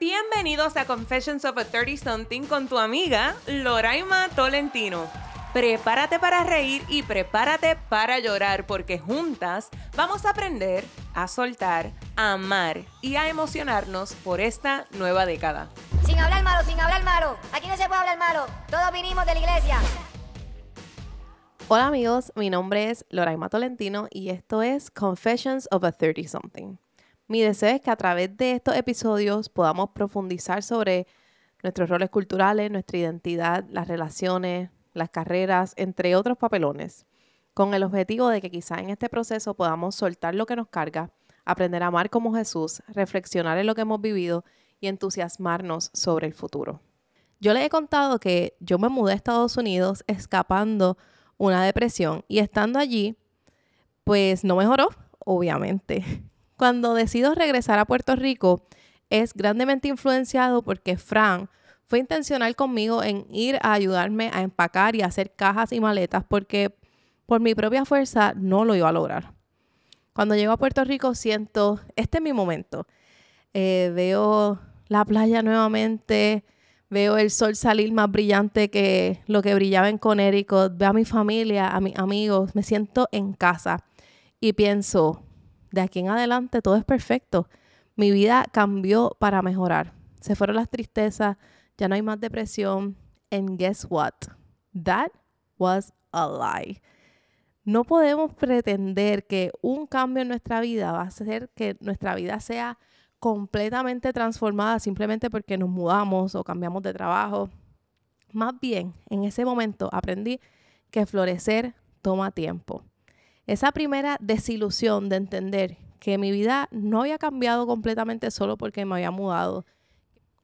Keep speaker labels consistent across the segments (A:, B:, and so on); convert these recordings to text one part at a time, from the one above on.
A: Bienvenidos a Confessions of a 30 Something con tu amiga Loraima Tolentino. Prepárate para reír y prepárate para llorar porque juntas vamos a aprender a soltar, a amar y a emocionarnos por esta nueva década.
B: Sin hablar malo, sin hablar malo. Aquí no se puede hablar malo. Todos vinimos de la iglesia.
C: Hola amigos, mi nombre es Loraima Tolentino y esto es Confessions of a 30 Something. Mi deseo es que a través de estos episodios podamos profundizar sobre nuestros roles culturales, nuestra identidad, las relaciones, las carreras, entre otros papelones, con el objetivo de que quizá en este proceso podamos soltar lo que nos carga, aprender a amar como Jesús, reflexionar en lo que hemos vivido y entusiasmarnos sobre el futuro. Yo les he contado que yo me mudé a Estados Unidos escapando una depresión y estando allí, pues no mejoró, obviamente. Cuando decido regresar a Puerto Rico, es grandemente influenciado porque Fran fue intencional conmigo en ir a ayudarme a empacar y hacer cajas y maletas porque por mi propia fuerza no lo iba a lograr. Cuando llego a Puerto Rico siento, este es mi momento. Eh, veo la playa nuevamente, veo el sol salir más brillante que lo que brillaba en Connecticut, veo a mi familia, a mis amigos, me siento en casa y pienso, de aquí en adelante todo es perfecto. Mi vida cambió para mejorar. Se fueron las tristezas, ya no hay más depresión. And guess what? That was a lie. No podemos pretender que un cambio en nuestra vida va a hacer que nuestra vida sea completamente transformada simplemente porque nos mudamos o cambiamos de trabajo. Más bien, en ese momento aprendí que florecer toma tiempo. Esa primera desilusión de entender que mi vida no había cambiado completamente solo porque me había mudado,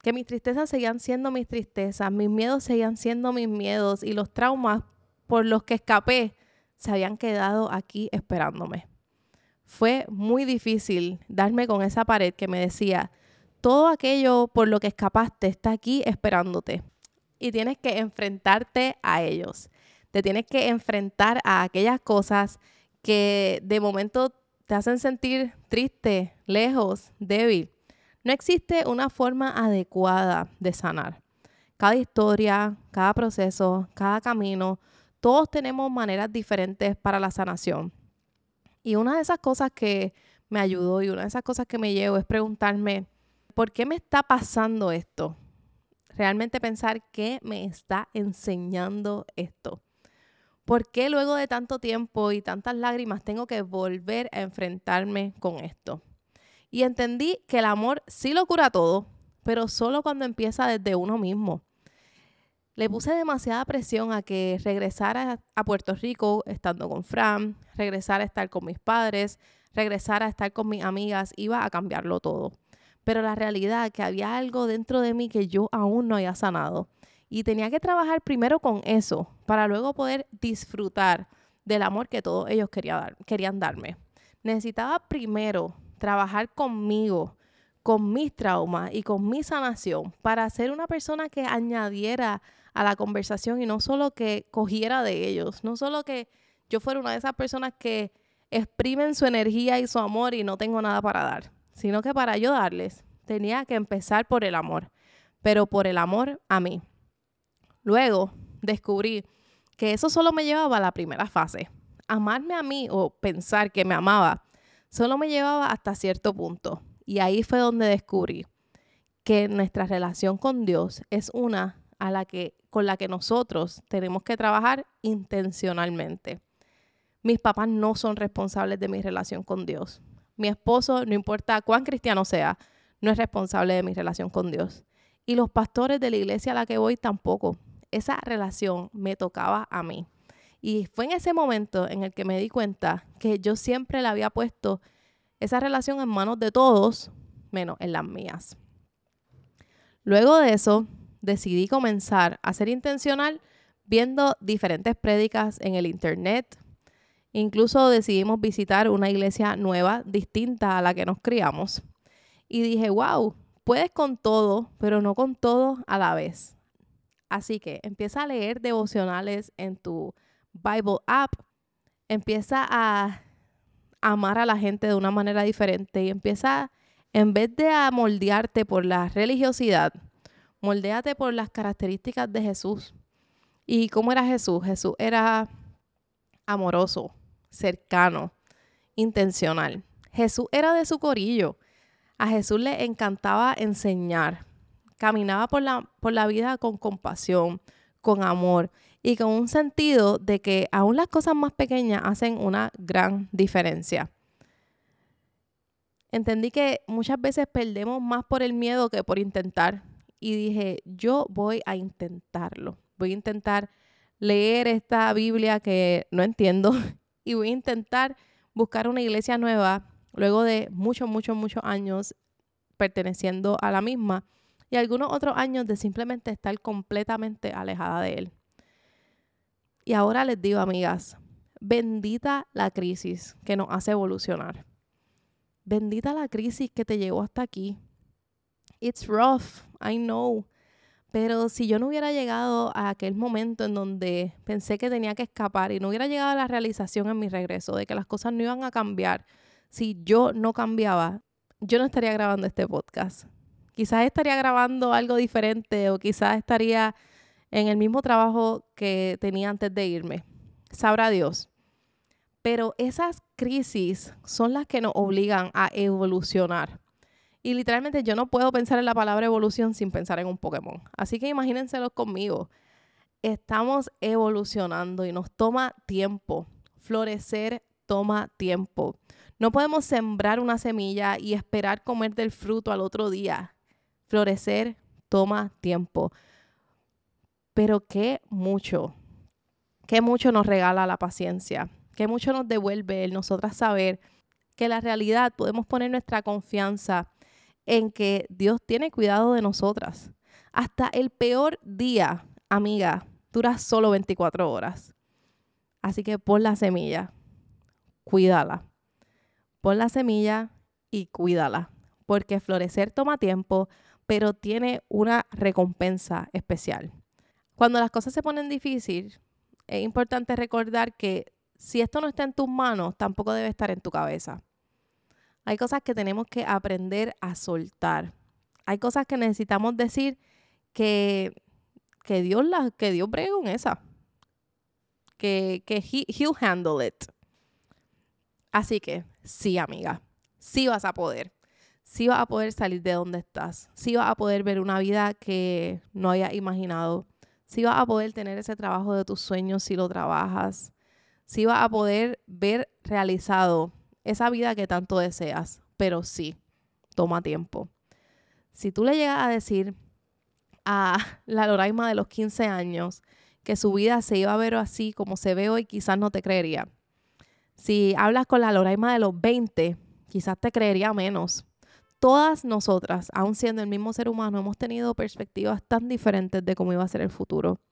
C: que mis tristezas seguían siendo mis tristezas, mis miedos seguían siendo mis miedos y los traumas por los que escapé se habían quedado aquí esperándome. Fue muy difícil darme con esa pared que me decía, todo aquello por lo que escapaste está aquí esperándote y tienes que enfrentarte a ellos. Te tienes que enfrentar a aquellas cosas que de momento te hacen sentir triste, lejos, débil. No existe una forma adecuada de sanar. Cada historia, cada proceso, cada camino, todos tenemos maneras diferentes para la sanación. Y una de esas cosas que me ayudó y una de esas cosas que me llevo es preguntarme, ¿por qué me está pasando esto? Realmente pensar qué me está enseñando esto. ¿Por qué luego de tanto tiempo y tantas lágrimas tengo que volver a enfrentarme con esto? Y entendí que el amor sí lo cura todo, pero solo cuando empieza desde uno mismo. Le puse demasiada presión a que regresara a Puerto Rico estando con Fran, regresar a estar con mis padres, regresar a estar con mis amigas, iba a cambiarlo todo. Pero la realidad que había algo dentro de mí que yo aún no había sanado. Y tenía que trabajar primero con eso para luego poder disfrutar del amor que todos ellos querían darme. Necesitaba primero trabajar conmigo, con mis traumas y con mi sanación para ser una persona que añadiera a la conversación y no solo que cogiera de ellos, no solo que yo fuera una de esas personas que exprimen su energía y su amor y no tengo nada para dar, sino que para yo darles tenía que empezar por el amor, pero por el amor a mí. Luego descubrí que eso solo me llevaba a la primera fase. Amarme a mí o pensar que me amaba solo me llevaba hasta cierto punto. Y ahí fue donde descubrí que nuestra relación con Dios es una a la que, con la que nosotros tenemos que trabajar intencionalmente. Mis papás no son responsables de mi relación con Dios. Mi esposo, no importa cuán cristiano sea, no es responsable de mi relación con Dios. Y los pastores de la iglesia a la que voy tampoco esa relación me tocaba a mí. Y fue en ese momento en el que me di cuenta que yo siempre le había puesto esa relación en manos de todos, menos en las mías. Luego de eso, decidí comenzar a ser intencional viendo diferentes prédicas en el internet. Incluso decidimos visitar una iglesia nueva, distinta a la que nos criamos. Y dije, wow, puedes con todo, pero no con todo a la vez. Así que empieza a leer devocionales en tu Bible app, empieza a amar a la gente de una manera diferente y empieza En vez de moldearte por la religiosidad, moldéate por las características de Jesús. ¿Y cómo era Jesús? Jesús era amoroso, cercano, intencional. Jesús era de su corillo. A Jesús le encantaba enseñar. Caminaba por la, por la vida con compasión, con amor y con un sentido de que aún las cosas más pequeñas hacen una gran diferencia entendí que muchas veces perdemos más por el miedo que por intentar. Y dije, yo voy a intentarlo. Voy a intentar leer esta Biblia que no entiendo y voy a intentar buscar una iglesia nueva luego de muchos, muchos, muchos años perteneciendo a la misma y algunos otros años de simplemente estar completamente alejada de él. Y ahora les digo, amigas, bendita la crisis que nos hace evolucionar. Bendita la crisis que te llevó hasta aquí. It's rough, I know. Pero si yo no hubiera llegado a aquel momento en donde pensé que tenía que escapar y no hubiera llegado a la realización en mi regreso de que las cosas no iban a cambiar, si yo no cambiaba, yo no estaría grabando este podcast. Quizás estaría grabando algo diferente o quizás estaría en el mismo trabajo que tenía antes de irme. Sabrá Dios. Pero esas crisis son las que nos obligan a evolucionar. Y literalmente yo no puedo pensar en la palabra evolución sin pensar en un Pokémon. Así que imagínenselo conmigo. Estamos evolucionando y nos toma tiempo. Florecer toma tiempo. No podemos sembrar una semilla y esperar comer del fruto al otro día. Florecer toma tiempo. Pero qué mucho, qué mucho nos regala la paciencia que mucho nos devuelve el nosotras saber que la realidad podemos poner nuestra confianza en que Dios tiene cuidado de nosotras. Hasta el peor día, amiga, dura solo 24 horas. Así que pon la semilla, cuídala. Pon la semilla y cuídala, porque florecer toma tiempo, pero tiene una recompensa especial. Cuando las cosas se ponen difíciles, es importante recordar que si esto no está en tus manos, tampoco debe estar en tu cabeza. Hay cosas que tenemos que aprender a soltar. Hay cosas que necesitamos decir que, que Dios la, que Dios con esa. Que, que he, he'll handle it. Así que sí, amiga, sí vas a poder. Sí vas a poder salir de donde estás. Sí vas a poder ver una vida que no hayas imaginado. Sí vas a poder tener ese trabajo de tus sueños si lo trabajas sí vas a poder ver realizado esa vida que tanto deseas, pero sí, toma tiempo. Si tú le llegas a decir a la Loraima de los 15 años que su vida se iba a ver así como se ve hoy, quizás no te creería. Si hablas con la Loraima de los 20, quizás te creería menos. Todas nosotras, aun siendo el mismo ser humano, hemos tenido perspectivas tan diferentes de cómo iba a ser el futuro.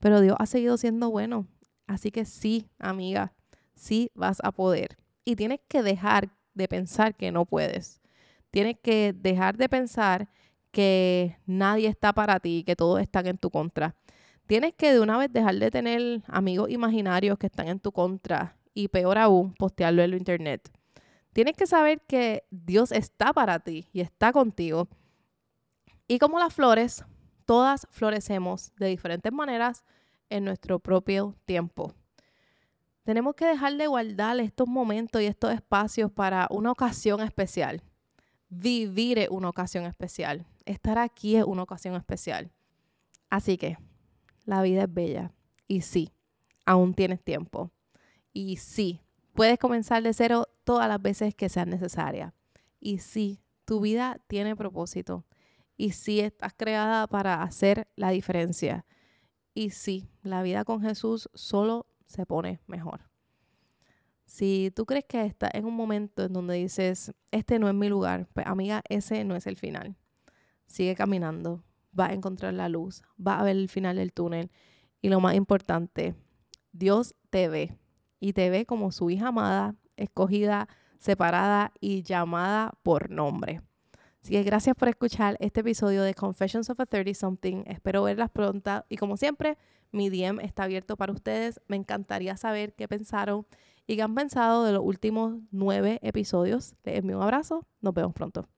C: Pero Dios ha seguido siendo bueno Así que sí, amiga, sí vas a poder. Y tienes que dejar de pensar que no puedes. Tienes que dejar de pensar que nadie está para ti, que todos están en tu contra. Tienes que de una vez dejar de tener amigos imaginarios que están en tu contra y peor aún, postearlo en la internet. Tienes que saber que Dios está para ti y está contigo. Y como las flores, todas florecemos de diferentes maneras, en nuestro propio tiempo. Tenemos que dejar de guardar estos momentos y estos espacios para una ocasión especial. Vivir es una ocasión especial. Estar aquí es una ocasión especial. Así que la vida es bella. Y sí, aún tienes tiempo. Y sí, puedes comenzar de cero todas las veces que sean necesarias. Y sí, tu vida tiene propósito. Y sí, estás creada para hacer la diferencia. Y sí, la vida con Jesús solo se pone mejor. Si tú crees que estás en un momento en donde dices, este no es mi lugar, pues amiga, ese no es el final. Sigue caminando, va a encontrar la luz, va a ver el final del túnel. Y lo más importante, Dios te ve y te ve como su hija amada, escogida, separada y llamada por nombre. Así que gracias por escuchar este episodio de Confessions of a 30 Something. Espero verlas pronto y como siempre, mi DM está abierto para ustedes. Me encantaría saber qué pensaron y qué han pensado de los últimos nueve episodios. Les envío un abrazo. Nos vemos pronto.